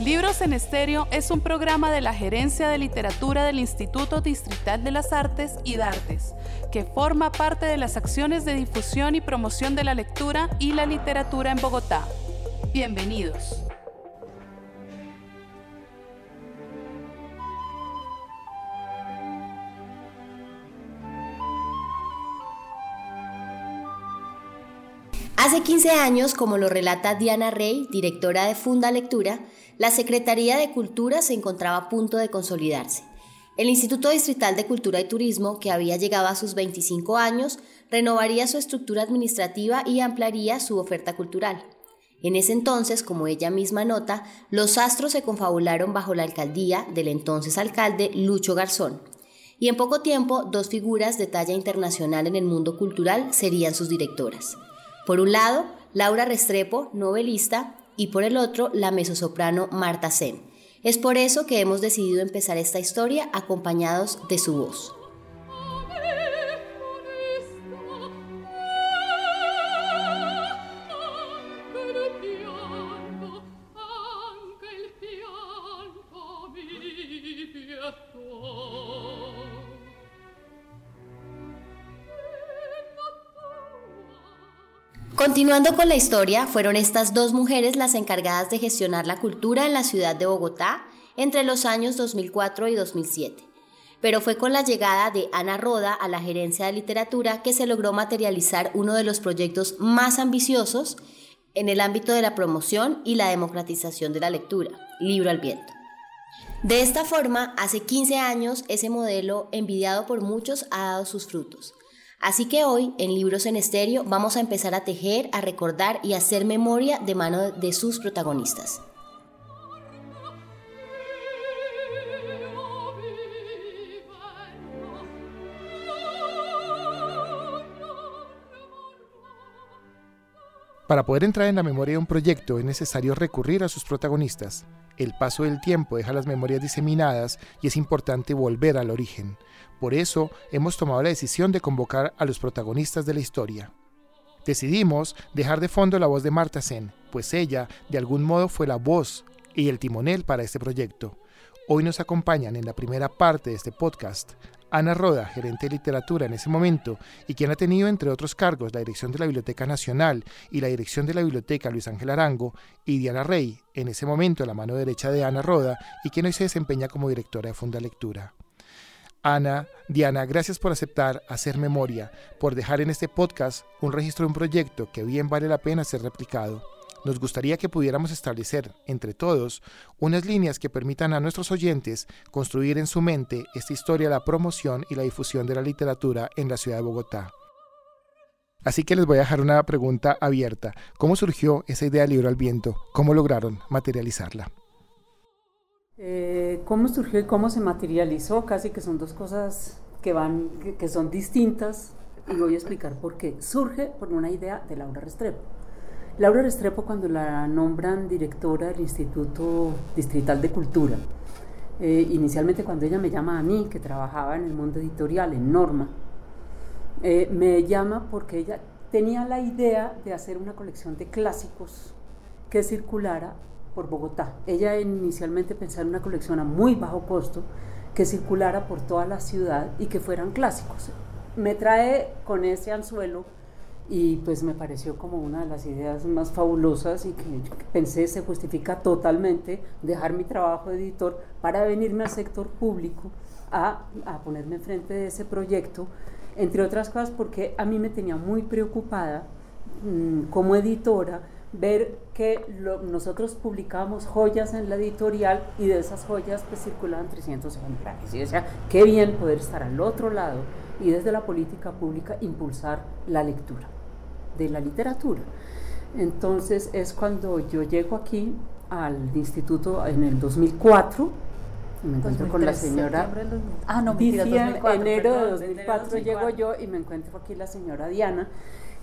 Libros en Estéreo es un programa de la Gerencia de Literatura del Instituto Distrital de las Artes y Dartes, que forma parte de las acciones de difusión y promoción de la lectura y la literatura en Bogotá. Bienvenidos. Hace 15 años, como lo relata Diana Rey, directora de Funda Lectura, la Secretaría de Cultura se encontraba a punto de consolidarse. El Instituto Distrital de Cultura y Turismo, que había llegado a sus 25 años, renovaría su estructura administrativa y ampliaría su oferta cultural. En ese entonces, como ella misma nota, los astros se confabularon bajo la alcaldía del entonces alcalde Lucho Garzón. Y en poco tiempo, dos figuras de talla internacional en el mundo cultural serían sus directoras. Por un lado, Laura Restrepo, novelista, y por el otro, la mesosoprano Marta Sen. Es por eso que hemos decidido empezar esta historia acompañados de su voz. Continuando con la historia, fueron estas dos mujeres las encargadas de gestionar la cultura en la ciudad de Bogotá entre los años 2004 y 2007. Pero fue con la llegada de Ana Roda a la gerencia de literatura que se logró materializar uno de los proyectos más ambiciosos en el ámbito de la promoción y la democratización de la lectura, Libro al Viento. De esta forma, hace 15 años, ese modelo, envidiado por muchos, ha dado sus frutos. Así que hoy, en Libros en Estéreo, vamos a empezar a tejer, a recordar y a hacer memoria de mano de sus protagonistas. Para poder entrar en la memoria de un proyecto es necesario recurrir a sus protagonistas. El paso del tiempo deja las memorias diseminadas y es importante volver al origen. Por eso hemos tomado la decisión de convocar a los protagonistas de la historia. Decidimos dejar de fondo la voz de Marta Sen, pues ella de algún modo fue la voz y el timonel para este proyecto. Hoy nos acompañan en la primera parte de este podcast Ana Roda, gerente de literatura en ese momento, y quien ha tenido, entre otros cargos, la dirección de la Biblioteca Nacional y la dirección de la Biblioteca Luis Ángel Arango, y Diana Rey, en ese momento la mano derecha de Ana Roda, y quien hoy se desempeña como directora de Funda Lectura. Ana, Diana, gracias por aceptar hacer memoria, por dejar en este podcast un registro de un proyecto que bien vale la pena ser replicado nos gustaría que pudiéramos establecer entre todos unas líneas que permitan a nuestros oyentes construir en su mente esta historia de la promoción y la difusión de la literatura en la ciudad de Bogotá. Así que les voy a dejar una pregunta abierta. ¿Cómo surgió esa idea del libro al viento? ¿Cómo lograron materializarla? Eh, ¿Cómo surgió y cómo se materializó? Casi que son dos cosas que, van, que son distintas y voy a explicar por qué. Surge por una idea de Laura Restrepo. Laura Restrepo cuando la nombran directora del Instituto Distrital de Cultura, eh, inicialmente cuando ella me llama a mí, que trabajaba en el mundo editorial, en Norma, eh, me llama porque ella tenía la idea de hacer una colección de clásicos que circulara por Bogotá. Ella inicialmente pensaba en una colección a muy bajo costo que circulara por toda la ciudad y que fueran clásicos. Me trae con ese anzuelo y pues me pareció como una de las ideas más fabulosas y que pensé se justifica totalmente dejar mi trabajo de editor para venirme al sector público a, a ponerme enfrente de ese proyecto, entre otras cosas porque a mí me tenía muy preocupada mm, como editora ver que nosotros publicábamos joyas en la editorial y de esas joyas pues circulaban 300 ejemplares. Y decía, qué bien poder estar al otro lado y desde la política pública impulsar la lectura de la literatura. Entonces es cuando yo llego aquí al instituto en el 2004 me encuentro con la señora ah no enero de 2004 llego yo y me encuentro aquí la señora Diana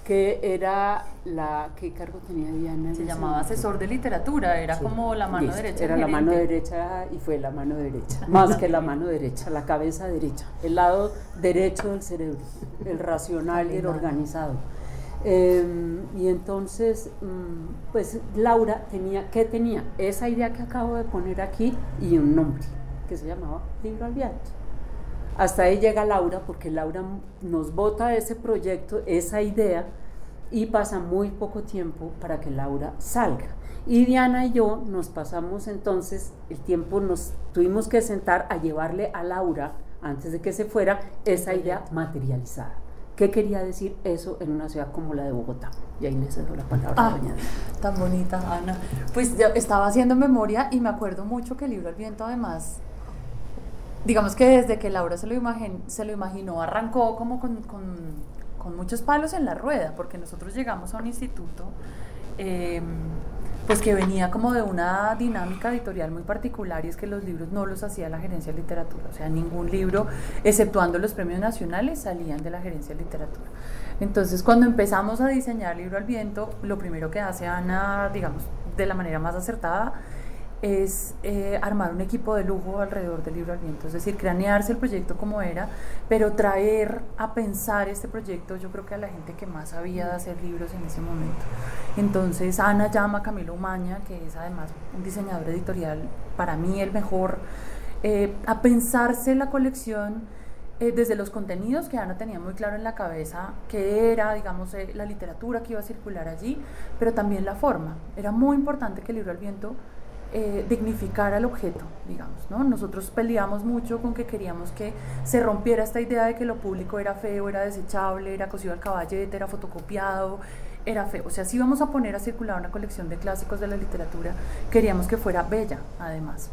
que era la qué cargo tenía Diana se llamaba asesor de literatura era como la mano derecha era la mano derecha y fue la mano derecha más que la mano derecha la cabeza derecha el lado derecho del cerebro el racional y el organizado Em, y entonces, mm, pues Laura tenía, ¿qué tenía? Esa idea que acabo de poner aquí y un nombre que se llamaba Libro al. Hasta ahí llega Laura, porque Laura nos bota ese proyecto, esa idea, y pasa muy poco tiempo para que Laura salga. Y Diana y yo nos pasamos entonces el tiempo, nos tuvimos que sentar a llevarle a Laura, antes de que se fuera, esa idea materializada. ¿Qué quería decir eso en una ciudad como la de Bogotá? Y ahí le cedo la palabra ah, doña Tan bonita, Ana. Pues yo estaba haciendo memoria y me acuerdo mucho que el libro El viento además digamos que desde que Laura se lo, se lo imaginó, arrancó como con, muchos palos en la rueda, porque nosotros llegamos a un instituto em, pues que venía como de una dinámica editorial muy particular y es que los libros no los hacía la gerencia de literatura, o sea, ningún libro, exceptuando los premios nacionales, salían de la gerencia de literatura. Entonces, cuando empezamos a diseñar Libro al Viento, lo primero que hace Ana, digamos, de la manera más acertada, es eh, armar un equipo de lujo alrededor del libro al viento, es decir, cranearse el proyecto como era, pero traer a pensar este proyecto yo creo que a la gente que más sabía de hacer libros en ese momento. Entonces Ana llama a Camilo Umaña, que es además un diseñador editorial, para mí el mejor, eh, a pensarse la colección eh, desde los contenidos que Ana tenía muy claro en la cabeza, que era, digamos, la literatura que iba a circular allí, pero también la forma. Era muy importante que el libro al viento eh, dignificar al objeto, digamos. ¿no? Nosotros peleamos mucho con que queríamos que se rompiera esta idea de que lo público era feo, era desechable, era cosido al caballete, era fotocopiado, era feo. O sea, si íbamos a poner a circular una colección de clásicos de la literatura, queríamos que fuera bella, además.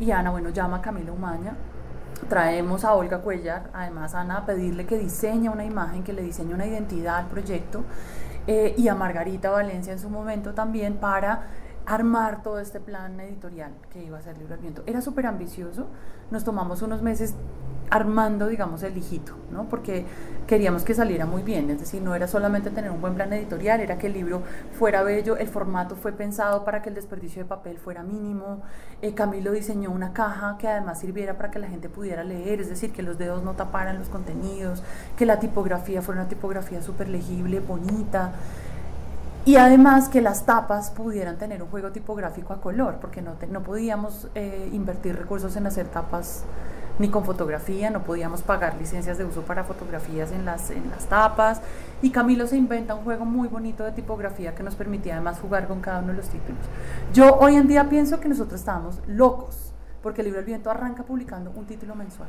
Y Ana, bueno, llama a Camila Umaña, traemos a Olga Cuellar, además Ana, a pedirle que diseñe una imagen, que le diseñe una identidad al proyecto, eh, y a Margarita Valencia en su momento también para armar todo este plan editorial que iba a ser Libro al Viento. Era súper ambicioso, nos tomamos unos meses armando, digamos, el hijito, ¿no? Porque queríamos que saliera muy bien, es decir, no era solamente tener un buen plan editorial, era que el libro fuera bello, el formato fue pensado para que el desperdicio de papel fuera mínimo, eh, Camilo diseñó una caja que además sirviera para que la gente pudiera leer, es decir, que los dedos no taparan los contenidos, que la tipografía fuera una tipografía súper legible, bonita, y además que las tapas pudieran tener un juego tipográfico a color, porque no, no podíamos eh, invertir recursos en hacer tapas ni con fotografía, no podíamos pagar licencias de uso para fotografías en las, en las tapas. Y Camilo se inventa un juego muy bonito de tipografía que nos permitía además jugar con cada uno de los títulos. Yo hoy en día pienso que nosotros estábamos locos, porque el libro El Viento arranca publicando un título mensual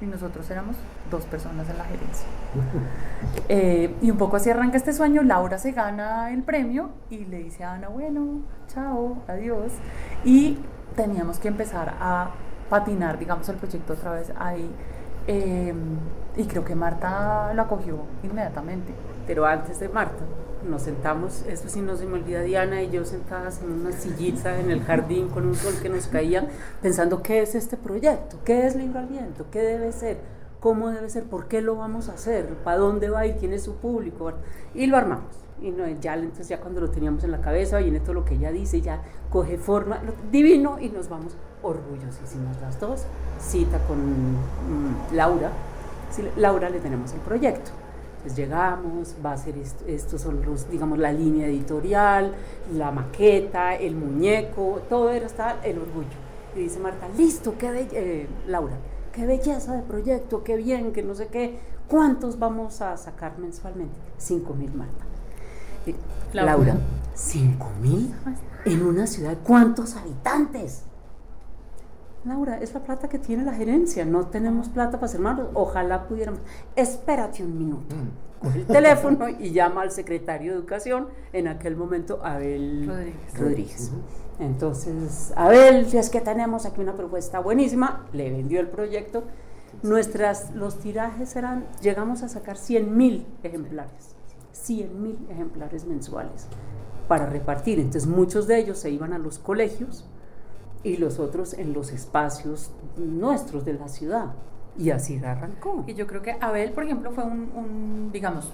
y nosotros éramos dos personas en la gerencia. Eh, y un poco así arranca este sueño, Laura se gana el premio y le dice a Ana, bueno, chao, adiós. Y teníamos que empezar a patinar, digamos, el proyecto otra vez ahí. Em, y creo que Marta lo acogió inmediatamente. Pero antes de Marta, nos sentamos, esto sí no se me olvida, Diana y yo sentadas en una sillita en el jardín con un sol que nos caía, pensando qué es este proyecto, qué es Libro al Viento, qué debe ser, cómo debe ser, por qué lo vamos a hacer, para dónde va y quién es su público. Y lo armamos. Y no, ya, entonces ya cuando lo teníamos en la cabeza, viene todo lo que ella dice, ya coge forma, divino, y nos vamos orgullosísimas las dos. Cita con mm, Laura. Laura le tenemos el proyecto llegamos, va a ser estos son los, digamos, la línea editorial, la maqueta, el muñeco, todo era está el orgullo. Y dice Marta, listo, qué eh, Laura, qué belleza de proyecto, qué bien, que no sé qué, ¿cuántos vamos a sacar mensualmente? Cinco mil, Marta. Laura, ¿cinco mil? En una ciudad, ¿cuántos habitantes? Laura, es la plata que tiene la gerencia, no tenemos plata para hacer más, ojalá pudiéramos. Espérate un minuto. Mm. Coge el teléfono y llama al secretario de Educación, en aquel momento Abel Rodríguez. Entonces, Abel, si es que tenemos aquí una propuesta buenísima, le vendió el proyecto. Nuestras, los tirajes eran, llegamos a sacar 100 mil ejemplares, 100 mil ejemplares mensuales para repartir. Entonces, muchos de ellos se iban a los colegios y los otros en los espacios nuestros de la ciudad. Y así arrancó. Y yo creo que Abel, por ejemplo, fue un, digamos,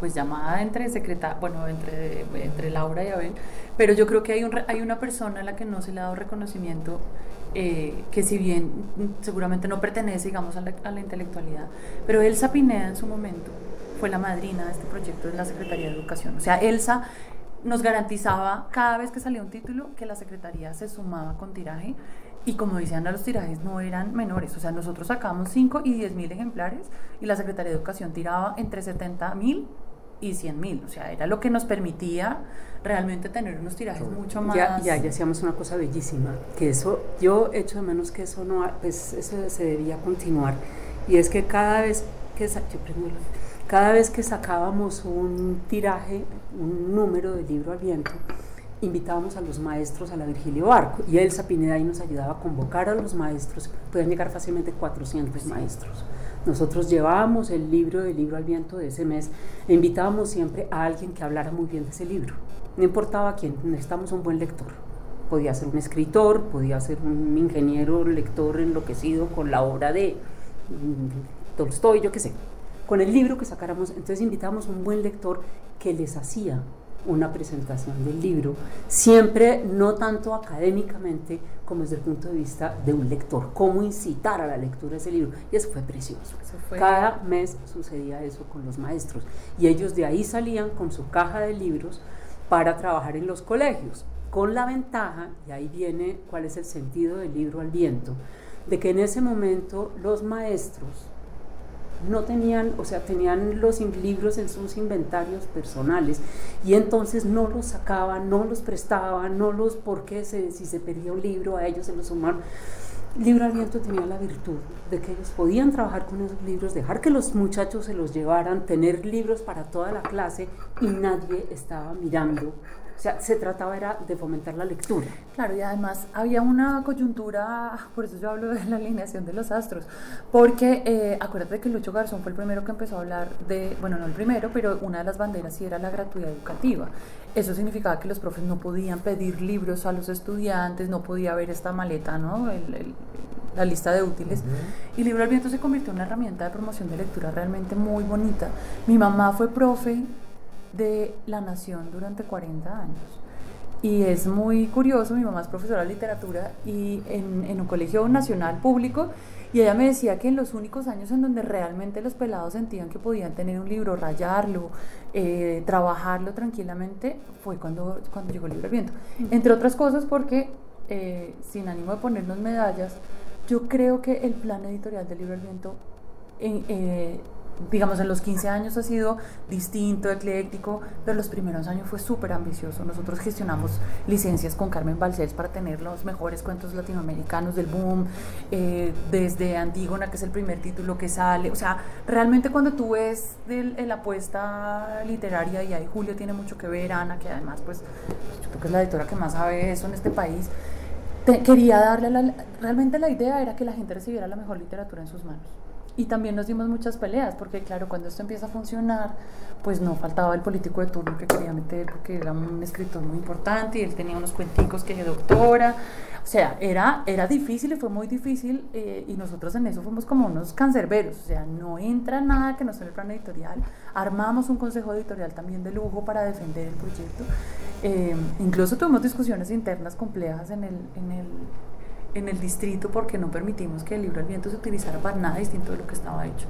pues llamada entre secreta, bueno, entre, entre Laura y Abel, pero yo creo que hay, un, hay una persona a la que no se le ha dado reconocimiento, eh, que si bien seguramente no pertenece, digamos, a la, a la intelectualidad, pero Elsa Pineda en su momento fue la madrina de este proyecto de la Secretaría de Educación. O sea, Elsa nos garantizaba cada vez que salía un título que la Secretaría se sumaba con tiraje. Y como decían, los tirajes no eran menores, o sea, nosotros sacábamos 5 y 10 mil ejemplares y la Secretaría de Educación tiraba entre 70 mil y 100 mil, o sea, era lo que nos permitía realmente tener unos tirajes mucho más... Ya, ya, ya hacíamos una cosa bellísima, que eso, yo echo de menos que eso no, pues eso se debía continuar, y es que cada vez que, cada vez que sacábamos un tiraje, un número de libro al viento, invitábamos a los maestros a la Virgilio Barco y Elsa Pineda ahí nos ayudaba a convocar a los maestros, pueden llegar fácilmente 400 maestros. Nosotros llevábamos el libro del libro al viento de ese mes e invitábamos siempre a alguien que hablara muy bien de ese libro. No importaba quién, necesitamos un buen lector. Podía ser un escritor, podía ser un ingeniero lector enloquecido con la obra de mm, Tolstoy, yo qué sé. Con el libro que sacáramos, entonces invitábamos un buen lector que les hacía una presentación del libro, siempre no tanto académicamente como desde el punto de vista de un lector, cómo incitar a la lectura de ese libro. Y eso fue precioso. Cada mes sucedía eso con los maestros y ellos de ahí salían con su caja de libros para trabajar en los colegios, con la ventaja, y ahí viene cuál es el sentido del libro al viento, de que en ese momento los maestros no tenían, o sea, tenían los libros en sus inventarios personales y entonces no los sacaban, no los prestaban, no los, porque si se pedía un libro a ellos se los sumaron. Libro al viento tenía la virtud de que ellos podían trabajar con esos libros, dejar que los muchachos se los llevaran, tener libros para toda la clase y nadie estaba mirando o sea, se trataba era de fomentar la lectura. Claro, y además había una coyuntura, por eso yo hablo de la alineación de los astros, porque eh, acuérdate que Lucho Garzón fue el primero que empezó a hablar de, bueno, no el primero, pero una de las banderas sí era la gratuidad educativa. Eso significaba que los profes no podían pedir libros a los estudiantes, no podía haber esta maleta, ¿no? la lista de útiles. Y Libro al Viento se convirtió en una herramienta de promoción de lectura realmente muy bonita. Mi mamá fue profe de La Nación durante 40 años. Y es muy curioso, mi mamá es profesora de literatura y en, un colegio nacional público, y ella me decía que en los únicos años en donde realmente los pelados sentían que podían tener un libro, rayarlo, eh, trabajarlo tranquilamente, fue cuando, cuando llegó el libro al viento. Entre otras cosas porque, eh, sin ánimo de ponernos medallas, yo creo que el plan editorial del libro al viento eh, digamos, en los 15 años ha sido distinto, ecléctico, pero los primeros años fue súper ambicioso. Nosotros gestionamos licencias con Carmen Balcells para tener los mejores cuentos latinoamericanos del boom, eh, desde Antígona, que es el primer título que sale. O sea, realmente cuando tú ves la apuesta literaria, y ahí Julio tiene mucho que ver, Ana, que además, pues, yo creo que es la editora que más sabe eso en este país, quería darle, la, realmente la idea era que la gente recibiera la mejor literatura en sus manos. Y también nos dimos muchas peleas, porque claro, cuando esto empieza a funcionar, pues no faltaba el político de turno que quería meter, porque era un escritor muy importante y él tenía unos cuenticos que de doctora. O sea, era, era difícil y fue muy difícil eh, y nosotros en eso fuimos como unos cancerberos. O sea, no entra nada que no sea el plan editorial. Armamos un consejo editorial también de lujo para defender el proyecto. Eh, incluso tuvimos discusiones internas complejas en el, en el en el distrito porque no permitimos que el libro al viento se utilizara para nada distinto de lo que estaba hecho.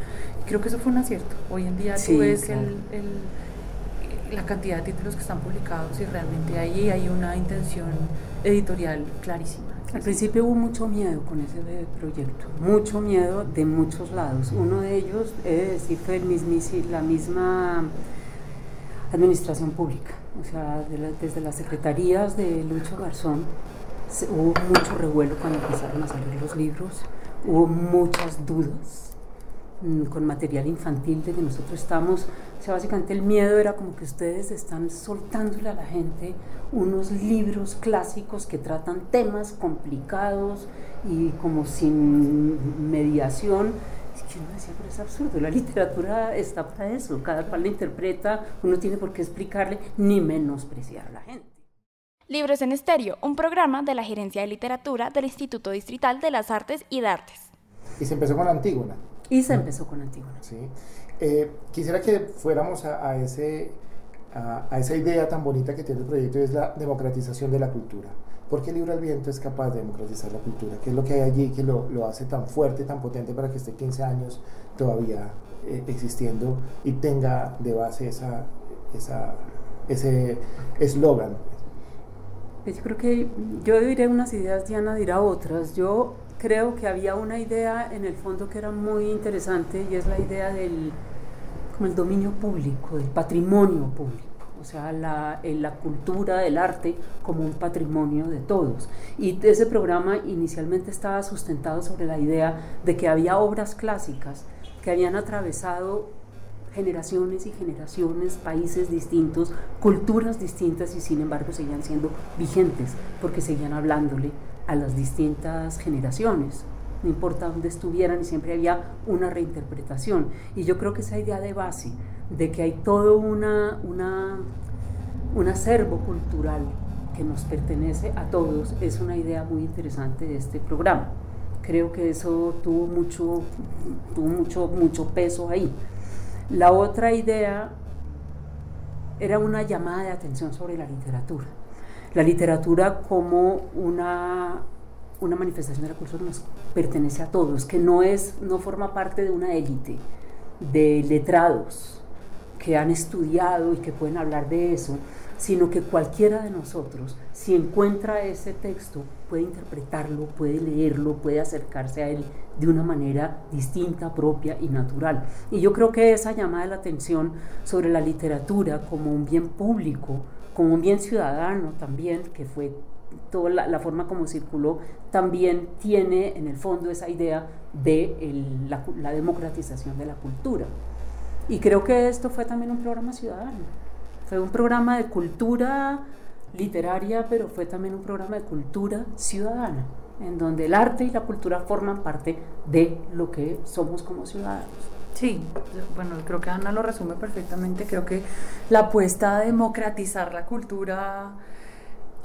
creo que eso fue un acierto. Hoy en día tú ves el, la cantidad de títulos que están publicados y realmente ahí hay una intención editorial clarísima. Al principio hubo mucho miedo con ese proyecto, mucho miedo de muchos lados. Uno de ellos, es decir, fue el la misma administración pública, o sea, desde las secretarías de Lucho Garzón hubo mucho revuelo cuando empezaron a salir los libros, hubo muchas dudas mm, con material infantil de que nosotros estamos, o sea, básicamente el miedo era como que ustedes están soltándole a la gente unos libros clásicos que tratan temas complicados y como sin mediación. Yo me decía, pero es absurdo, la literatura está para eso, cada cual la interpreta, uno tiene por qué explicarle ni menospreciar a la gente. Libros en Estéreo, un programa de la Gerencia de Literatura del Instituto Distrital de las Artes y de Artes. Y se empezó con Antígona. Y se empezó con Antígona. Sí. Eh, quisiera que fuéramos a, ese, a, esa idea tan bonita que tiene el proyecto, es la democratización de la cultura. ¿Por qué el libro al viento es capaz de democratizar la cultura? ¿Qué es lo que hay allí que lo, lo hace tan fuerte, tan potente para que esté 15 años todavía eh, existiendo y tenga de base esa, esa, ese eslogan. Yo creo que yo diré unas ideas, Diana dirá otras. Yo creo que había una idea en el fondo que era muy interesante y es la idea del como el dominio público, del patrimonio público o sea, la, la, cultura del arte como un patrimonio de todos. Y ese programa inicialmente estaba sustentado sobre la idea de que había obras clásicas que habían atravesado generaciones y generaciones, países distintos, culturas distintas y sin embargo seguían siendo vigentes porque seguían hablándole a las distintas generaciones no importa dónde estuvieran y siempre había una reinterpretación. Y yo creo que esa idea de base, de que hay todo una, un acervo cultural que nos pertenece a todos, es una idea muy interesante de este programa. Creo que eso tuvo mucho, tuvo mucho, mucho peso ahí. La otra idea era una llamada de atención sobre la literatura. La literatura como una una manifestación de cultura nos pertenece a todos, que no, es, no forma parte de una élite de letrados que han estudiado y que pueden hablar de eso, sino que cualquiera de nosotros, si encuentra ese texto, puede interpretarlo, puede leerlo, puede acercarse a él de una manera distinta, propia y natural. Y yo creo que esa llamada de la atención sobre la literatura como un bien público, como un bien ciudadano también, que fue toda la, forma como circuló, también tiene en el fondo esa idea de la, democratización de la cultura. Y creo que esto fue también un programa ciudadano. Fue un programa de cultura literaria, pero fue también un programa de cultura ciudadana, en donde el arte y la cultura forman parte de lo que somos como ciudadanos. Sí, bueno, creo que Ana lo resume perfectamente. Creo que la apuesta a democratizar la cultura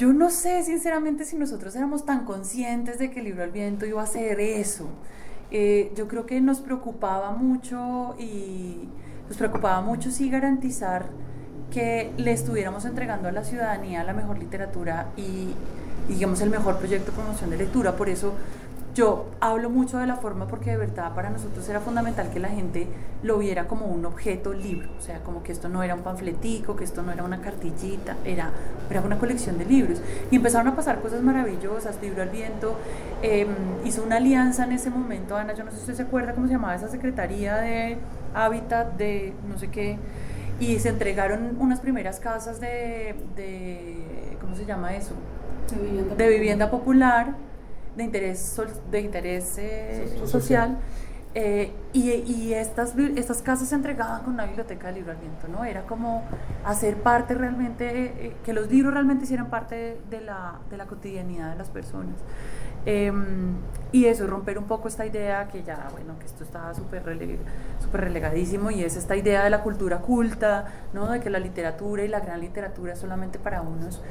yo no sé sinceramente si nosotros éramos tan conscientes de que el libro al viento iba a hacer eso. Eh, yo creo que nos preocupaba mucho y nos preocupaba mucho sí garantizar que le estuviéramos entregando a la ciudadanía la mejor literatura y, digamos el mejor proyecto de promoción de lectura. Por eso yo hablo mucho de la forma porque de verdad para nosotros era fundamental que la gente lo viera como un objeto libro, o sea, como que esto no era un panfletico, que esto no era una cartillita, era, era una colección de libros. Y empezaron a pasar cosas maravillosas, Libro al Viento em, hizo una alianza en ese momento, Ana, yo no sé si usted se acuerda cómo se llamaba esa secretaría de Hábitat, de no sé qué, y se entregaron unas primeras casas de, de ¿cómo se llama eso? De vivienda, popular de interés, de interés eh, social. Eh, y, y, estas, estas casas se entregaban con una biblioteca de libro al viento, ¿no? Era como hacer parte realmente, eh, que los libros realmente hicieran parte de la, de la cotidianidad de las personas. Em, y eso, romper un poco esta idea que ya, bueno, que esto estaba súper super relegadísimo y es esta idea de la cultura culta, ¿no? De que la literatura y la gran literatura es solamente para unos.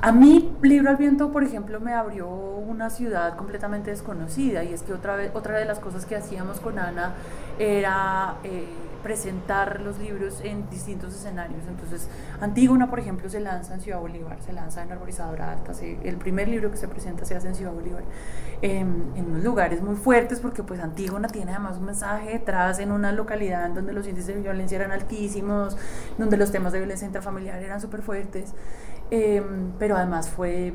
A mí, Libro al Viento, por ejemplo, me abrió una ciudad completamente desconocida y es que otra, vez, otra de las cosas que hacíamos con Ana era eh, presentar los libros en distintos escenarios. Entonces, Antígona, por ejemplo, se lanza en Ciudad Bolívar, se lanza en Arborizadora Alta, el primer libro que se presenta se hace en Ciudad Bolívar, em, en unos lugares muy fuertes porque pues Antígona tiene además un mensaje detrás en una localidad en donde los índices de violencia eran altísimos, donde los temas de violencia intrafamiliar eran súper fuertes. Em, pero además fue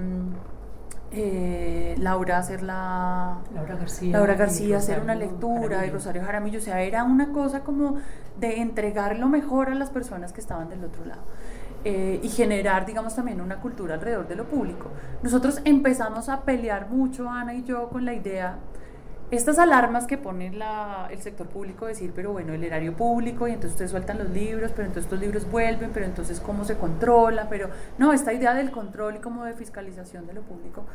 eh, Laura hacer la Laura García, Laura García hacer una lectura y Rosario Jaramillo, o sea, era una cosa como de entregar lo mejor a las personas que estaban del otro lado. Eh, y generar, digamos, también una cultura alrededor de lo público. Nosotros empezamos a pelear mucho, Ana y yo, con la idea estas alarmas que pone el sector público, decir, pero bueno, el erario público, y entonces ustedes sueltan los libros, pero entonces estos libros vuelven, pero entonces cómo se controla, pero no, esta idea del control y como de fiscalización de lo público,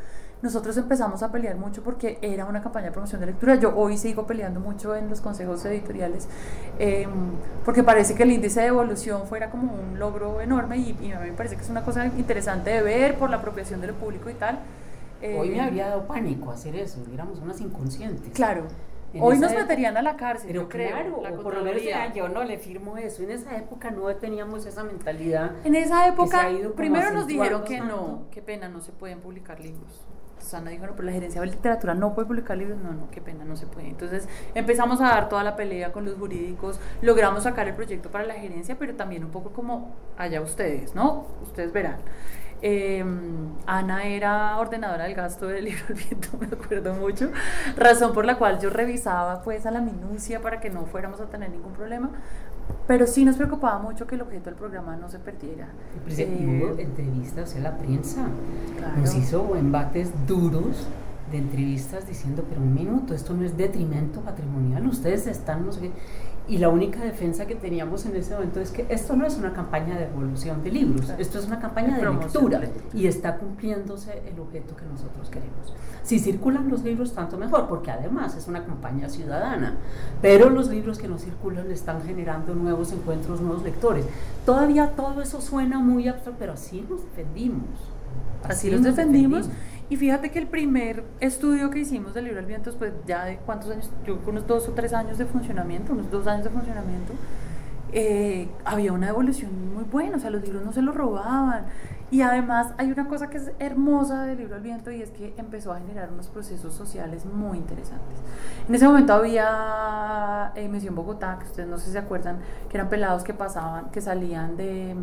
nosotros empezamos a pelear mucho porque era una campaña de promoción de lectura. Yo hoy sigo peleando mucho en los consejos editoriales, em, porque parece que el índice de evolución fuera como un logro enorme y, y a mí me parece que es una cosa interesante de ver por la apropiación de lo público y tal Hoy me eh, habría dado pánico hacer eso, éramos unas inconscientes. Claro. Hoy nos meterían a la cárcel, pero creo. Claro, por lo menos yo no le firmo eso. En esa época no teníamos esa mentalidad. En esa época, primero nos dijeron que no, qué pena, no se pueden publicar libros. Susana dijo, no, pero la gerencia de literatura no puede publicar libros. No, no, qué pena, no se puede. Entonces empezamos a dar toda la pelea con los jurídicos, logramos sacar el proyecto para la gerencia, pero también un poco como allá ustedes, ¿no? Ustedes verán. Eh, Ana era ordenadora del gasto del libro al viento, me acuerdo mucho, razón por la cual yo revisaba pues a la minucia para que no fuéramos a tener ningún problema, pero sí nos preocupaba mucho que el objeto del programa no se perdiera. Y eh, hubo entrevistas en la prensa, nos hizo embates duros de entrevistas diciendo, pero un minuto, esto no es detrimento patrimonial, ustedes están, no sé qué. Y la única defensa que teníamos en ese momento es que esto no es una campaña de evolución de libros, esto es una campaña de lectura y está cumpliéndose el objeto que nosotros queremos. Si circulan los libros, tanto mejor, porque además es una campaña ciudadana, pero los libros que no circulan están generando nuevos encuentros, nuevos lectores. Todavía todo eso suena muy abstracto, pero así nos defendimos. Así, los defendimos. Y fíjate que el primer estudio que hicimos del libro al viento, pues ya de cuántos años, yo unos dos o tres años de funcionamiento, unos dos años de funcionamiento, eh, había una evolución muy buena, o sea, los libros no se los robaban. Y además hay una cosa que es hermosa del libro al viento y es que empezó a generar unos procesos sociales muy interesantes. En ese momento había eh, Misión Bogotá, que ustedes no sé si se acuerdan, que eran pelados que pasaban, que salían de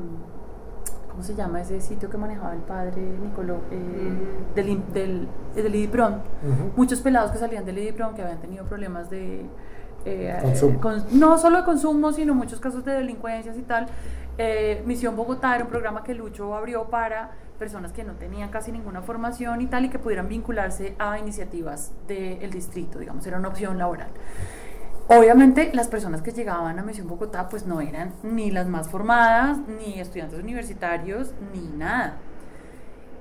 ¿cómo se llama ese sitio que manejaba el padre Nicoló? Eh, del, del, del IDIPROM. Muchos pelados que salían del IDIPROM que habían tenido problemas de... Eh, no solo de consumo, sino muchos casos de delincuencias y tal. Eh, Misión Bogotá era un programa que Lucho abrió para personas que no tenían casi ninguna formación y tal y que pudieran vincularse a iniciativas del distrito, digamos, era una opción laboral. Obviamente las personas que llegaban a Misión Bogotá pues no eran ni las más formadas, ni estudiantes universitarios, ni nada.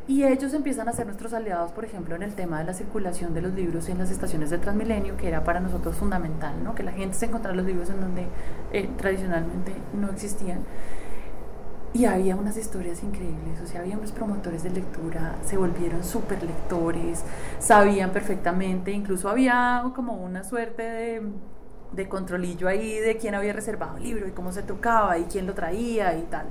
Y ellos empiezan a ser nuestros aliados, por ejemplo, en el tema de la circulación de los libros en las estaciones de Transmilenio, que era para nosotros fundamental, ¿no? que la gente se encontrara los libros en donde eh, tradicionalmente no existían. Y había unas historias increíbles, o sea, había unos promotores de lectura, se volvieron súper lectores, sabían perfectamente, incluso había como una suerte de de controlillo ahí de quién había reservado el libro y cómo se tocaba y quién lo traía y tal.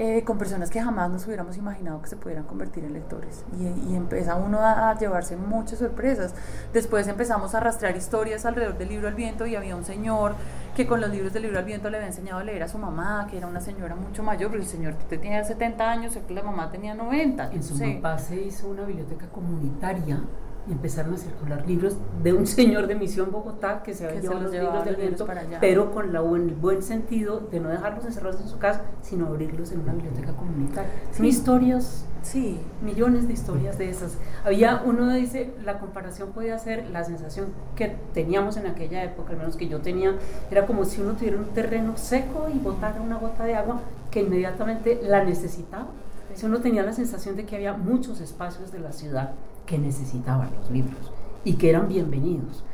Eh, con personas que jamás nos hubiéramos imaginado que se pudieran convertir en lectores. Y, y empieza uno a, llevarse muchas sorpresas. Después empezamos a rastrear historias alrededor del libro al viento y había un señor que con los libros del libro al viento le había enseñado a leer a su mamá, que era una señora mucho mayor, pero el señor tenía 70 años, y la mamá tenía 90. En su papá se hizo una biblioteca comunitaria y empezaron a circular libros de un señor de Misión Bogotá que se había llevado los libros del viento, pero con la el buen sentido de no dejarlos encerrados en su casa, sino abrirlos en una biblioteca comunitaria. Son historias, sí, millones de historias de esas. Había, uno dice, la comparación podía ser la sensación que teníamos en aquella época, al menos que yo tenía, era como si uno tuviera un terreno seco y botara una gota de agua que inmediatamente la necesitaba. Si uno tenía la sensación de que había muchos espacios de la ciudad que necesitaban los libros y que eran bienvenidos.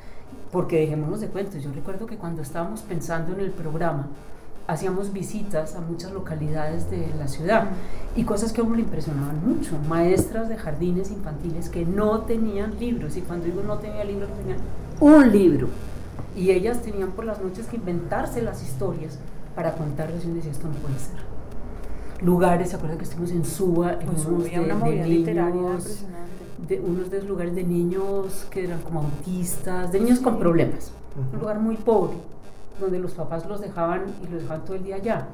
Porque dejémonos de cuentos, yo recuerdo que cuando estábamos pensando en el programa, hacíamos visitas a muchas localidades de la ciudad y cosas que a uno le impresionaban mucho, maestras de jardines infantiles que no tenían libros. Y cuando digo no tenía libros, tenían un libro. Y ellas tenían por las noches que inventarse las historias para contarles. Y uno decía esto no puede ser. Lugares, ¿se acuerdan que estuvimos en Suba? En pues unos de, una movida literaria impresionante de unos de los lugares de niños que eran como autistas, de niños con problemas. Un lugar muy pobre, donde los papás los dejaban y los dejaban todo el día allá.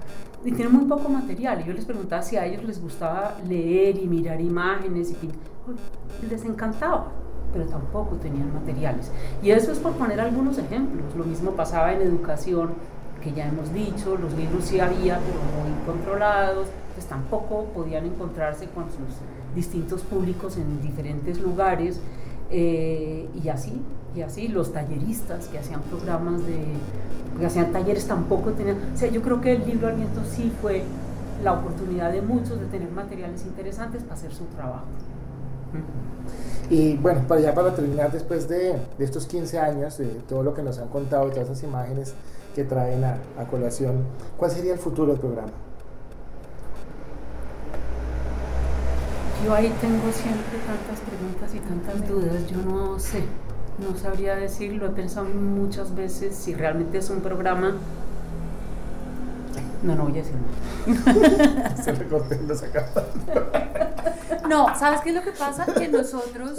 Y tienen muy poco material. Y yo les preguntaba si a ellos les gustaba leer y mirar imágenes y les encantaba, pero tampoco tenían materiales. Y eso es por poner algunos ejemplos. Lo mismo pasaba en educación, que ya hemos dicho, los libros sí había, pero muy controlados, pues tampoco podían encontrarse con sus distintos públicos en diferentes lugares eh, y así, y así los talleristas que hacían programas de, que hacían talleres tampoco tenían, o sea, yo creo que el libro al viento sí fue la oportunidad de muchos de tener materiales interesantes para hacer su trabajo. Y bueno, para ya para terminar, después de, de, estos 15 años, de todo lo que nos han contado, todas esas imágenes que traen a, a colación, ¿cuál sería el futuro del programa? Yo ahí tengo siempre tantas preguntas y tantas dudas, yo no sé, no sabría decirlo, he pensado muchas veces si realmente es un programa... No, no voy a decir nada. Se recorté los acá. No, ¿sabes qué es lo que pasa? Que nosotros,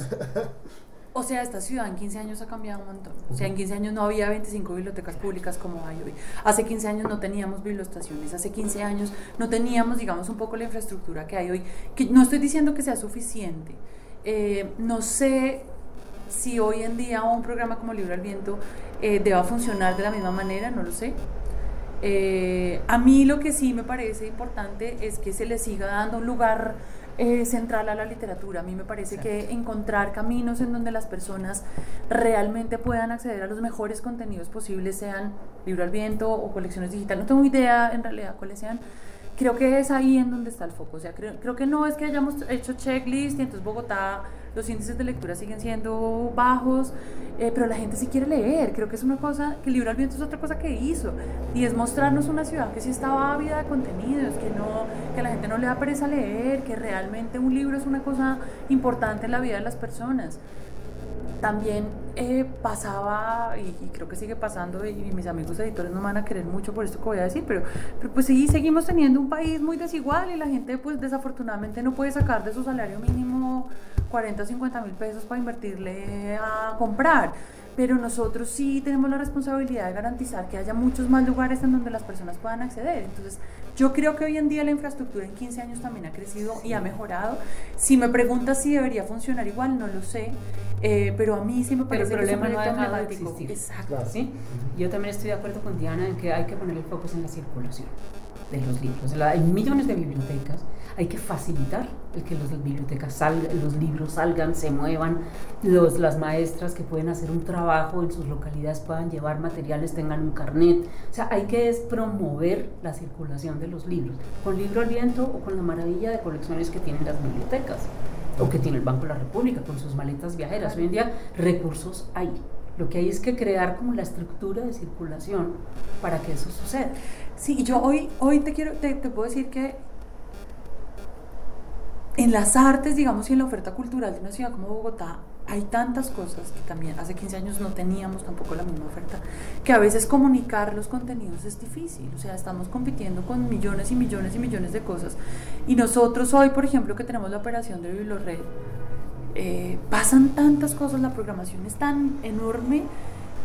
o sea, esta ciudad en 15 años ha cambiado un montón. O sea, en 15 años no había 25 bibliotecas públicas como hay hoy. Hace 15 años no teníamos biblioestaciones. Hace 15 años no teníamos, digamos, un poco la infraestructura que hay hoy. No estoy diciendo que sea suficiente. Eh, no sé si hoy en día un programa como Libro al Viento eh, deba funcionar de la misma manera, no lo sé. Eh, a mí lo que sí me parece importante es que se le siga dando un lugar eh, central a la literatura. A mí me parece que encontrar caminos en donde las personas realmente puedan acceder a los mejores contenidos posibles, sean libro al viento o colecciones digitales, no tengo idea en realidad cuáles sean, creo que es ahí en donde está el foco. O sea, creo, creo que no es que hayamos hecho checklist y entonces Bogotá los índices de lectura siguen siendo bajos, eh, pero la gente sí quiere leer. Creo que es una cosa, que el libro al viento es otra cosa que hizo, y es mostrarnos una ciudad que sí estaba ávida de contenidos, que, no, que la gente no le da pereza leer, que realmente un libro es una cosa importante en la vida de las personas también eh, pasaba, y, creo que sigue pasando, y, mis amigos editores no van a querer mucho por esto que voy a decir, pero, pero pues sí, seguimos teniendo un país muy desigual y la gente pues desafortunadamente no puede sacar de su salario mínimo 40 o 50 mil pesos para invertirle a comprar pero nosotros sí tenemos la responsabilidad de garantizar que haya muchos más lugares en donde las personas puedan acceder. Entonces, yo creo que hoy en día la infraestructura en 15 años también ha crecido y ha mejorado. Si me preguntas si debería funcionar igual, no lo sé, eh, pero a mí sí me parece que es un no de existir. Exacto. ¿sí? Yo también estoy de acuerdo con Diana en que hay que poner el foco en la circulación de los libros. hay millones de bibliotecas, hay que facilitar el que las bibliotecas salgan, los libros salgan, se muevan, los, las maestras que pueden hacer un trabajo en sus localidades puedan llevar materiales, tengan un carnet. O sea, hay que promover la circulación de los libros, con libro al viento o con la maravilla de colecciones que tienen las bibliotecas o que tiene el Banco de la República con sus maletas viajeras. Hoy en día recursos hay. Lo que hay es que crear como la estructura de circulación para que eso suceda. Sí, yo hoy, hoy te quiero, te, puedo decir que en las artes, digamos, y en la oferta cultural de una ciudad como Bogotá, hay tantas cosas que también hace 15 años no teníamos tampoco la misma oferta, que a veces comunicar los contenidos es difícil, o sea, estamos compitiendo con millones y millones y millones de cosas. Y nosotros hoy, por ejemplo, que tenemos la operación de Biblored, eh, pasan tantas cosas, la programación es tan enorme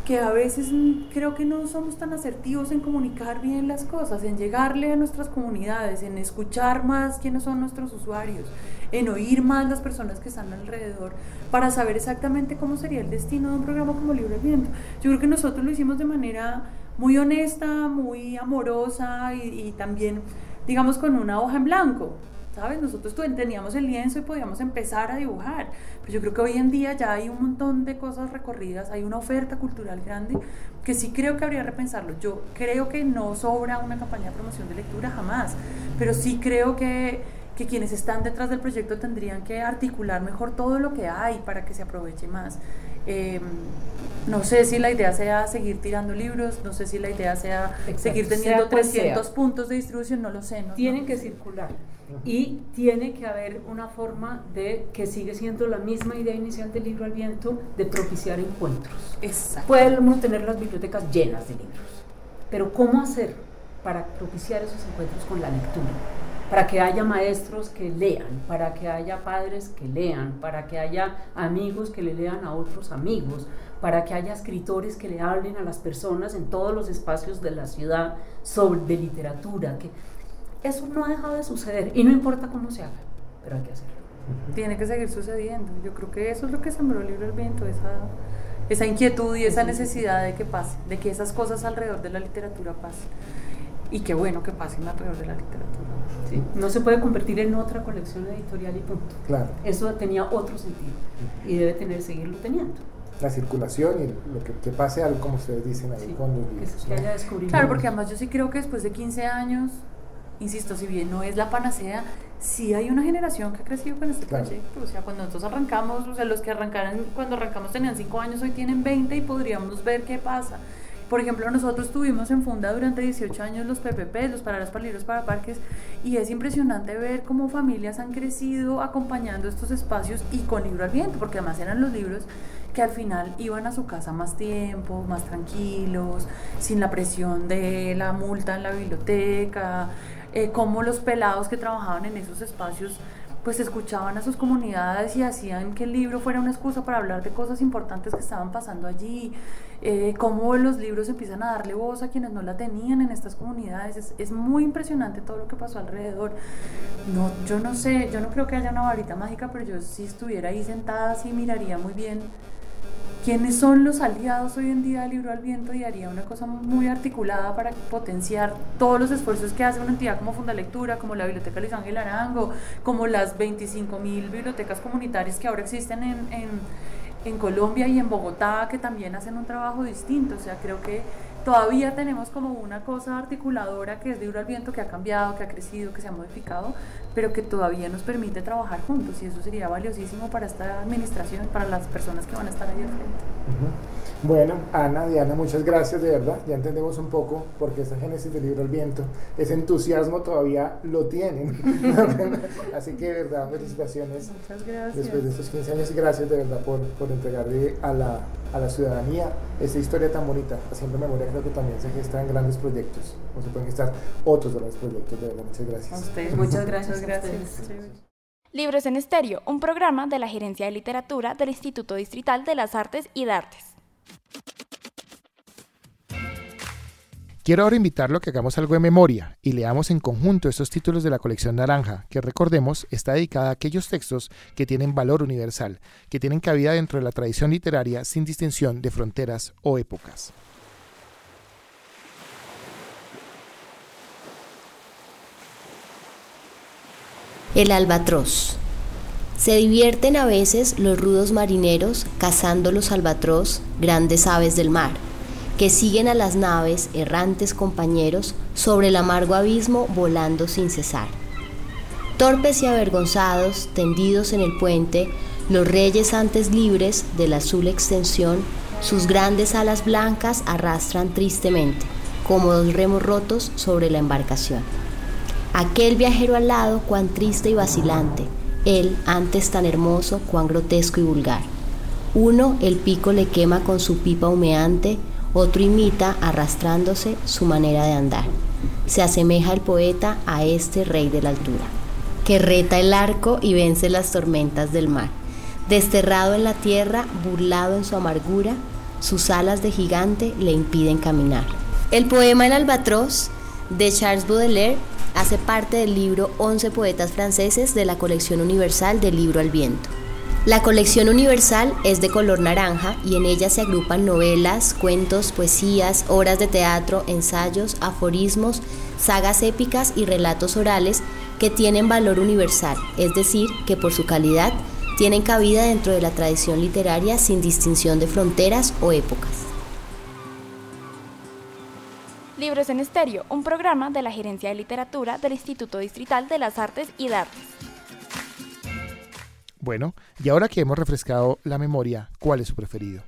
que a veces creo que no somos tan asertivos en comunicar bien las cosas, en llegarle a nuestras comunidades, en escuchar más quiénes son nuestros usuarios, en oír más las personas que están alrededor, para saber exactamente cómo sería el destino de un programa como Libre Viento. Yo creo que nosotros lo hicimos de manera muy honesta, muy amorosa y, y también, digamos, con una hoja en blanco. ¿Sabes? Nosotros teníamos el lienzo y podíamos empezar a dibujar, pero yo creo que hoy en día ya hay un montón de cosas recorridas, hay una oferta cultural grande que sí creo que habría que repensarlo. Yo creo que no sobra una campaña de promoción de lectura jamás, pero sí creo que, que quienes están detrás del proyecto tendrían que articular mejor todo lo que hay para que se aproveche más. Em, no sé si la idea sea seguir tirando libros, no sé si la idea sea seguir teniendo 300 puntos de distribución, no lo sé. No, Tienen que circular y tiene que haber una forma de que sigue siendo la misma idea inicial del libro al viento de propiciar encuentros. Exacto. Podemos tener las bibliotecas llenas de libros, pero ¿cómo hacer para propiciar esos encuentros con la lectura? Para que haya maestros que lean, para que haya padres que lean, para que haya amigos que le lean a otros amigos, para que haya escritores que le hablen a las personas en todos los espacios de la ciudad sobre de literatura, que eso no ha dejado de suceder y no importa cómo se haga, pero hay que hacerlo. Tiene que seguir sucediendo. Yo creo que eso es lo que sembró el libro El Viento, esa, esa inquietud y esa necesidad de que pase, de que esas cosas alrededor de la literatura pasen. Y qué bueno que pasen alrededor de la literatura. Sí. No se puede convertir en otra colección editorial y punto. Claro. Eso tenía otro sentido y debe tener seguirlo teniendo la circulación y lo que, pase algo como ustedes dicen ahí cuando Claro, porque además yo sí creo que después de 15 años insisto, si bien no es la panacea, sí hay una generación que ha crecido con este proyecto. O sea, cuando nosotros arrancamos, o sea, los que arrancaron, cuando arrancamos tenían 5 años, hoy tienen 20 y podríamos ver qué pasa. Por ejemplo, nosotros tuvimos en Funda durante 18 años los PPP, los Paradas para Libros para Parques, y es impresionante ver cómo familias han crecido acompañando estos espacios y con libro al viento, porque además eran los libros que al final iban a su casa más tiempo, más tranquilos, sin la presión de la multa en la biblioteca, eh, cómo los pelados que trabajaban en esos espacios pues escuchaban a sus comunidades y hacían que el libro fuera una excusa para hablar de cosas importantes que estaban pasando allí, eh, cómo los libros empiezan a darle voz a quienes no la tenían en estas comunidades. Es, es, muy impresionante todo lo que pasó alrededor. No, yo no sé, yo no creo que haya una varita mágica, pero yo si estuviera ahí sentada sí miraría muy bien quiénes son los aliados hoy en día del libro al viento y haría una cosa muy articulada para potenciar todos los esfuerzos que hace una entidad como Fundalectura, como la Biblioteca Luis Ángel Arango, como las 25 mil bibliotecas comunitarias que ahora existen en, en, en Colombia y en Bogotá, que también hacen un trabajo distinto. O sea, creo que todavía tenemos como una cosa articuladora que es Libro al Viento, que ha cambiado, que ha crecido, que se ha modificado, pero que todavía nos permite trabajar juntos y eso sería valiosísimo para esta administración, para las personas que van a estar ahí al frente. Bueno, Ana, Diana, muchas gracias de verdad. Ya entendemos un poco por qué esta génesis del libro al viento, ese entusiasmo todavía lo tienen. Así que de verdad, felicitaciones. Muchas gracias. Después de estos 15 años, gracias de verdad por, por entregarle a la, a la ciudadanía esta historia tan bonita. Haciendo memoria creo que también se gestan grandes proyectos, o se pueden gestar otros grandes proyectos. De verdad, muchas gracias. A ustedes, muchas gracias. gracias. Libros en Estéreo, un programa de la Gerencia de Literatura del Instituto Distrital de las Artes y de Artes. Quiero ahora invitarlo a que hagamos algo de memoria y leamos en conjunto estos títulos de la colección Naranja, que recordemos está dedicada a aquellos textos que tienen valor universal, que tienen cabida dentro de la tradición literaria sin distinción de fronteras o épocas. El albatros. Se divierten a veces los rudos marineros cazando los albatros, grandes aves del mar que siguen a las naves, errantes compañeros, sobre el amargo abismo volando sin cesar. Torpes y avergonzados, tendidos en el puente, los reyes antes libres de la azul extensión, sus grandes alas blancas arrastran tristemente, como dos remos rotos sobre la embarcación. Aquel viajero al lado, cuán triste y vacilante, él antes tan hermoso, cuán grotesco y vulgar. Uno el pico le quema con su pipa humeante, otro imita, arrastrándose, su manera de andar. Se asemeja el poeta a este rey de la altura, que reta el arco y vence las tormentas del mar. Desterrado en la tierra, burlado en su amargura, sus alas de gigante le impiden caminar. El poema El albatros de Charles Baudelaire hace parte del libro 11 poetas franceses de la colección universal del libro al viento. La colección universal es de color naranja y en ella se agrupan novelas, cuentos, poesías, obras de teatro, ensayos, aforismos, sagas épicas y relatos orales que tienen valor universal, es decir, que por su calidad tienen cabida dentro de la tradición literaria sin distinción de fronteras o épocas. Libros en Estéreo, un programa de la Gerencia de Literatura del Instituto Distrital de las Artes y de Artes. Bueno, y ahora que hemos refrescado la memoria, ¿cuál es su preferido?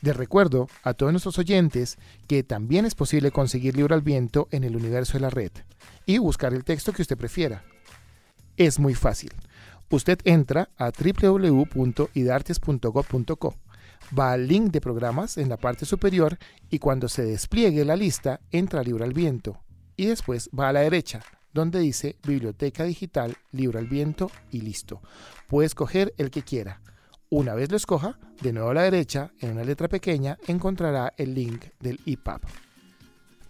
Les recuerdo a todos nuestros oyentes que también es posible conseguir Libro al Viento en el universo de la red y buscar el texto que usted prefiera. Es muy fácil. Usted entra a www.idartes.gov.co, va al link de programas en la parte superior y cuando se despliegue la lista entra Libro al Viento y después va a la derecha donde dice Biblioteca Digital, Libro al Viento y listo. Puede escoger el que quiera. Una vez lo escoja, de nuevo a la derecha, en una letra pequeña, encontrará el link del EPUB.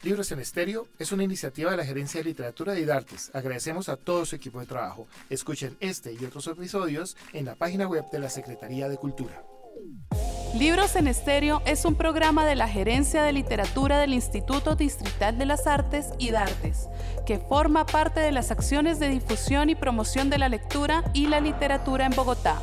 Libros en Estéreo es una iniciativa de la Gerencia de Literatura de Idartes. Agradecemos a todo su equipo de trabajo. Escuchen este y otros episodios en la página web de la Secretaría de Cultura. Libros en Estéreo es un programa de la Gerencia de Literatura del Instituto Distrital de las Artes y Dartes, que forma parte de las acciones de difusión y promoción de la lectura y la literatura en Bogotá.